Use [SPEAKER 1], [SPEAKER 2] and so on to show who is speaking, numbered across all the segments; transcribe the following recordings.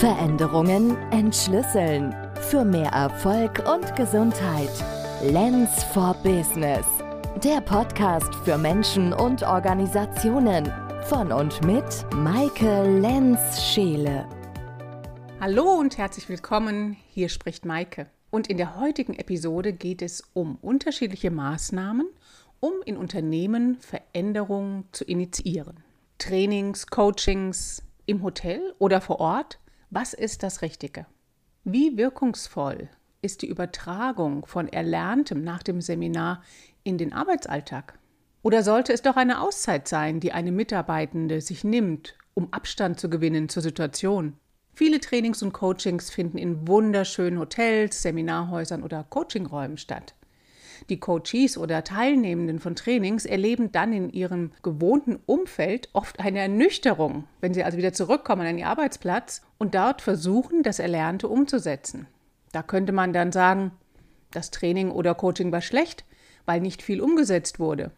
[SPEAKER 1] Veränderungen entschlüsseln. Für mehr Erfolg und Gesundheit. Lens for Business. Der Podcast für Menschen und Organisationen. Von und mit Maike Lenz-Scheele.
[SPEAKER 2] Hallo und herzlich willkommen. Hier spricht Maike. Und in der heutigen Episode geht es um unterschiedliche Maßnahmen, um in Unternehmen Veränderungen zu initiieren. Trainings, Coachings im Hotel oder vor Ort? Was ist das Richtige? Wie wirkungsvoll ist die Übertragung von Erlerntem nach dem Seminar in den Arbeitsalltag? Oder sollte es doch eine Auszeit sein, die eine Mitarbeitende sich nimmt, um Abstand zu gewinnen zur Situation? Viele Trainings und Coachings finden in wunderschönen Hotels, Seminarhäusern oder Coachingräumen statt. Die Coaches oder Teilnehmenden von Trainings erleben dann in ihrem gewohnten Umfeld oft eine Ernüchterung, wenn sie also wieder zurückkommen an ihr Arbeitsplatz und dort versuchen, das Erlernte umzusetzen. Da könnte man dann sagen, das Training oder Coaching war schlecht, weil nicht viel umgesetzt wurde.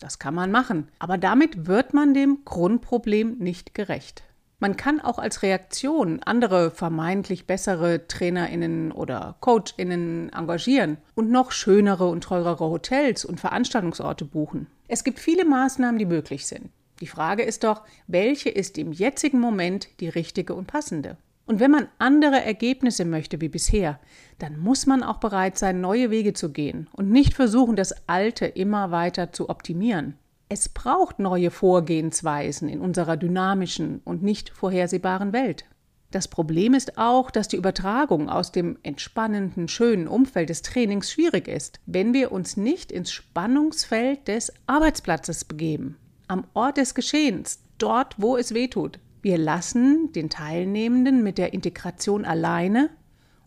[SPEAKER 2] Das kann man machen, aber damit wird man dem Grundproblem nicht gerecht. Man kann auch als Reaktion andere vermeintlich bessere Trainerinnen oder Coachinnen engagieren und noch schönere und teurere Hotels und Veranstaltungsorte buchen. Es gibt viele Maßnahmen, die möglich sind. Die Frage ist doch, welche ist im jetzigen Moment die richtige und passende? Und wenn man andere Ergebnisse möchte wie bisher, dann muss man auch bereit sein, neue Wege zu gehen und nicht versuchen, das Alte immer weiter zu optimieren. Es braucht neue Vorgehensweisen in unserer dynamischen und nicht vorhersehbaren Welt. Das Problem ist auch, dass die Übertragung aus dem entspannenden, schönen Umfeld des Trainings schwierig ist, wenn wir uns nicht ins Spannungsfeld des Arbeitsplatzes begeben, am Ort des Geschehens, dort, wo es weh tut. Wir lassen den Teilnehmenden mit der Integration alleine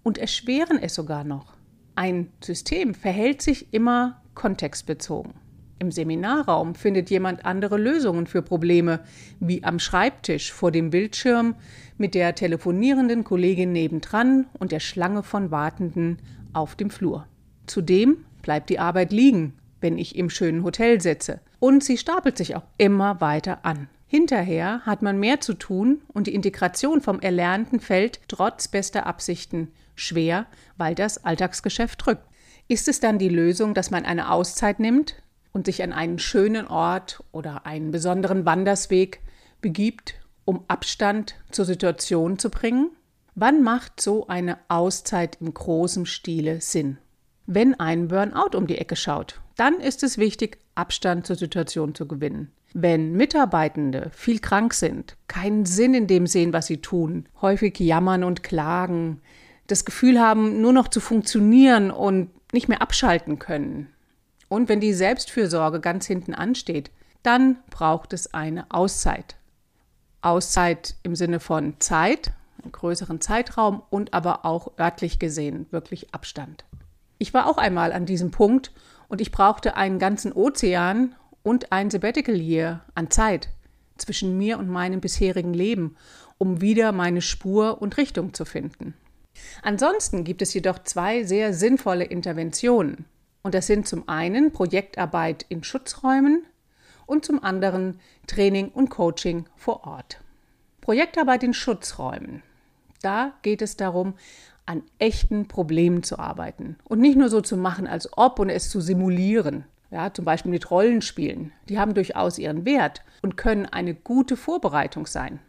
[SPEAKER 2] und erschweren es sogar noch. Ein System verhält sich immer kontextbezogen. Im Seminarraum findet jemand andere Lösungen für Probleme, wie am Schreibtisch vor dem Bildschirm mit der telefonierenden Kollegin nebendran und der Schlange von Wartenden auf dem Flur. Zudem bleibt die Arbeit liegen, wenn ich im schönen Hotel sitze, und sie stapelt sich auch immer weiter an. Hinterher hat man mehr zu tun und die Integration vom Erlernten fällt trotz bester Absichten schwer, weil das Alltagsgeschäft drückt. Ist es dann die Lösung, dass man eine Auszeit nimmt, und sich an einen schönen Ort oder einen besonderen Wandersweg begibt, um Abstand zur Situation zu bringen? Wann macht so eine Auszeit im großen Stile Sinn? Wenn ein Burnout um die Ecke schaut, dann ist es wichtig, Abstand zur Situation zu gewinnen. Wenn Mitarbeitende viel krank sind, keinen Sinn in dem sehen, was sie tun, häufig jammern und klagen, das Gefühl haben, nur noch zu funktionieren und nicht mehr abschalten können, und wenn die Selbstfürsorge ganz hinten ansteht, dann braucht es eine Auszeit. Auszeit im Sinne von Zeit, einen größeren Zeitraum und aber auch örtlich gesehen wirklich Abstand. Ich war auch einmal an diesem Punkt und ich brauchte einen ganzen Ozean und ein Sabbatical Year an Zeit zwischen mir und meinem bisherigen Leben, um wieder meine Spur und Richtung zu finden. Ansonsten gibt es jedoch zwei sehr sinnvolle Interventionen, und das sind zum einen Projektarbeit in Schutzräumen und zum anderen Training und Coaching vor Ort. Projektarbeit in Schutzräumen. Da geht es darum, an echten Problemen zu arbeiten und nicht nur so zu machen, als ob und es zu simulieren. Ja, zum Beispiel mit Rollenspielen. Die haben durchaus ihren Wert und können eine gute Vorbereitung sein.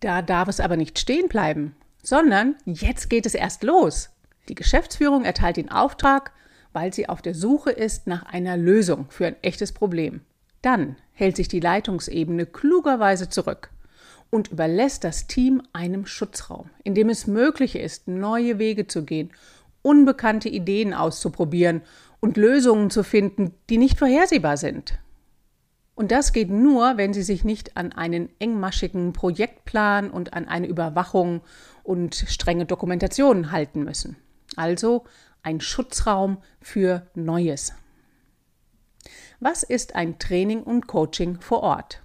[SPEAKER 2] Da darf es aber nicht stehen bleiben, sondern jetzt geht es erst los. Die Geschäftsführung erteilt den Auftrag weil sie auf der Suche ist nach einer Lösung für ein echtes Problem. Dann hält sich die Leitungsebene klugerweise zurück und überlässt das Team einem Schutzraum, in dem es möglich ist, neue Wege zu gehen, unbekannte Ideen auszuprobieren und Lösungen zu finden, die nicht vorhersehbar sind. Und das geht nur, wenn Sie sich nicht an einen engmaschigen Projektplan und an eine Überwachung und strenge Dokumentation halten müssen. Also ein Schutzraum für Neues. Was ist ein Training und Coaching vor Ort?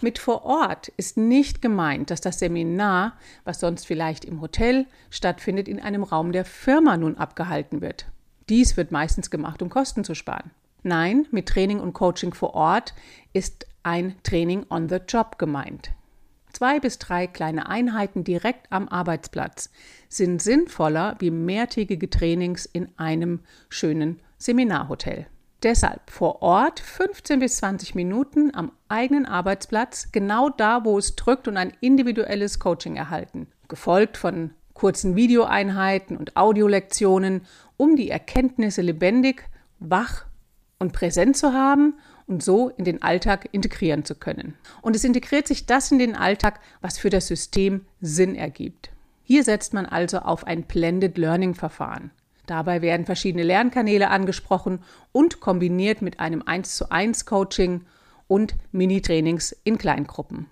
[SPEAKER 2] Mit vor Ort ist nicht gemeint, dass das Seminar, was sonst vielleicht im Hotel stattfindet, in einem Raum der Firma nun abgehalten wird. Dies wird meistens gemacht, um Kosten zu sparen. Nein, mit Training und Coaching vor Ort ist ein Training on the Job gemeint. Zwei bis drei kleine Einheiten direkt am Arbeitsplatz sind sinnvoller wie mehrtägige Trainings in einem schönen Seminarhotel. Deshalb vor Ort 15 bis 20 Minuten am eigenen Arbeitsplatz, genau da, wo es drückt und ein individuelles Coaching erhalten, gefolgt von kurzen Videoeinheiten und Audiolektionen, um die Erkenntnisse lebendig, wach und präsent zu haben und so in den Alltag integrieren zu können. Und es integriert sich das in den Alltag, was für das System Sinn ergibt. Hier setzt man also auf ein Blended Learning Verfahren. Dabei werden verschiedene Lernkanäle angesprochen und kombiniert mit einem 1 zu 1 Coaching und Mini-Trainings in Kleingruppen.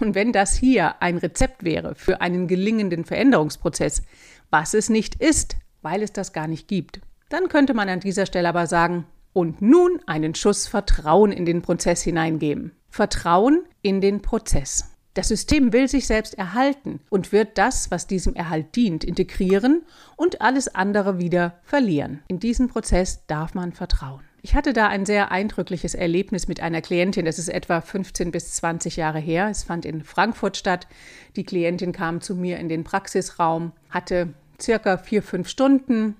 [SPEAKER 2] Und wenn das hier ein Rezept wäre für einen gelingenden Veränderungsprozess, was es nicht ist, weil es das gar nicht gibt, dann könnte man an dieser Stelle aber sagen, und nun einen Schuss Vertrauen in den Prozess hineingeben. Vertrauen in den Prozess. Das System will sich selbst erhalten und wird das, was diesem Erhalt dient, integrieren und alles andere wieder verlieren. In diesen Prozess darf man vertrauen. Ich hatte da ein sehr eindrückliches Erlebnis mit einer Klientin. Das ist etwa 15 bis 20 Jahre her. Es fand in Frankfurt statt. Die Klientin kam zu mir in den Praxisraum, hatte circa vier, fünf Stunden.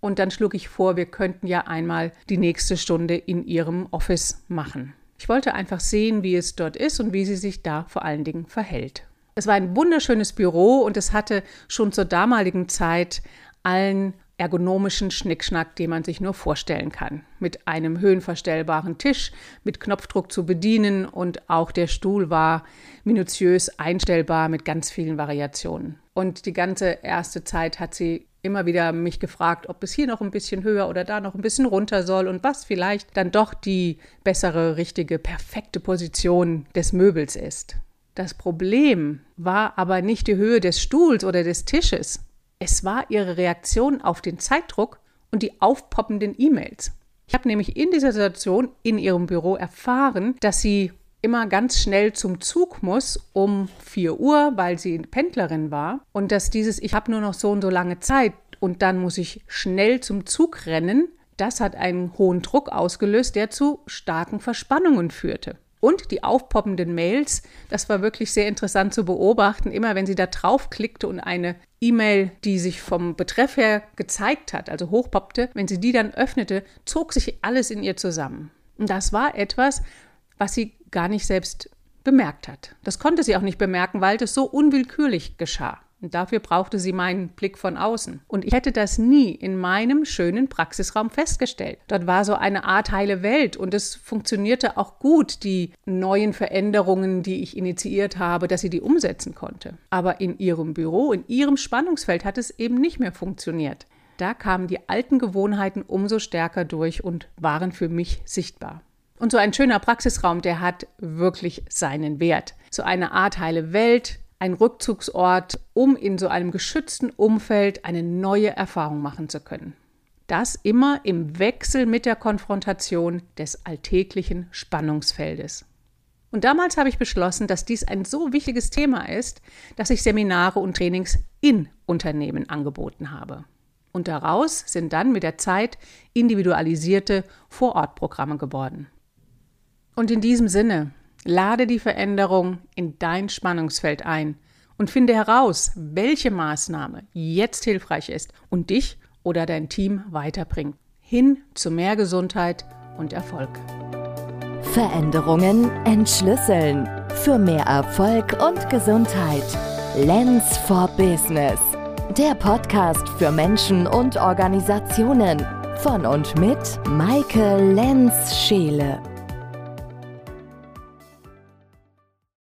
[SPEAKER 2] Und dann schlug ich vor, wir könnten ja einmal die nächste Stunde in ihrem Office machen. Ich wollte einfach sehen, wie es dort ist und wie sie sich da vor allen Dingen verhält. Es war ein wunderschönes Büro und es hatte schon zur damaligen Zeit allen ergonomischen Schnickschnack, den man sich nur vorstellen kann. Mit einem höhenverstellbaren Tisch, mit Knopfdruck zu bedienen und auch der Stuhl war minutiös einstellbar mit ganz vielen Variationen. Und die ganze erste Zeit hat sie immer wieder mich gefragt, ob es hier noch ein bisschen höher oder da noch ein bisschen runter soll und was vielleicht dann doch die bessere, richtige, perfekte Position des Möbels ist. Das Problem war aber nicht die Höhe des Stuhls oder des Tisches. Es war ihre Reaktion auf den Zeitdruck und die aufpoppenden E-Mails. Ich habe nämlich in dieser Situation in ihrem Büro erfahren, dass sie immer ganz schnell zum Zug muss um 4 Uhr, weil sie Pendlerin war. Und dass dieses, ich habe nur noch so und so lange Zeit und dann muss ich schnell zum Zug rennen, das hat einen hohen Druck ausgelöst, der zu starken Verspannungen führte. Und die aufpoppenden Mails, das war wirklich sehr interessant zu beobachten. Immer wenn sie da draufklickte und eine E-Mail, die sich vom Betreff her gezeigt hat, also hochpoppte, wenn sie die dann öffnete, zog sich alles in ihr zusammen. Und das war etwas, was sie gar nicht selbst bemerkt hat. Das konnte sie auch nicht bemerken, weil das so unwillkürlich geschah. Und dafür brauchte sie meinen Blick von außen. Und ich hätte das nie in meinem schönen Praxisraum festgestellt. Dort war so eine Art heile Welt und es funktionierte auch gut, die neuen Veränderungen, die ich initiiert habe, dass sie die umsetzen konnte. Aber in ihrem Büro, in ihrem Spannungsfeld hat es eben nicht mehr funktioniert. Da kamen die alten Gewohnheiten umso stärker durch und waren für mich sichtbar. Und so ein schöner Praxisraum, der hat wirklich seinen Wert. So eine Art heile Welt, ein Rückzugsort, um in so einem geschützten Umfeld eine neue Erfahrung machen zu können. Das immer im Wechsel mit der Konfrontation des alltäglichen Spannungsfeldes. Und damals habe ich beschlossen, dass dies ein so wichtiges Thema ist, dass ich Seminare und Trainings in Unternehmen angeboten habe. Und daraus sind dann mit der Zeit individualisierte Vorortprogramme geworden. Und in diesem Sinne, lade die Veränderung in dein Spannungsfeld ein und finde heraus, welche Maßnahme jetzt hilfreich ist und dich oder dein Team weiterbringt. Hin zu mehr Gesundheit und Erfolg.
[SPEAKER 1] Veränderungen entschlüsseln. Für mehr Erfolg und Gesundheit. Lens for Business. Der Podcast für Menschen und Organisationen. Von und mit Maike Lenz-Scheele.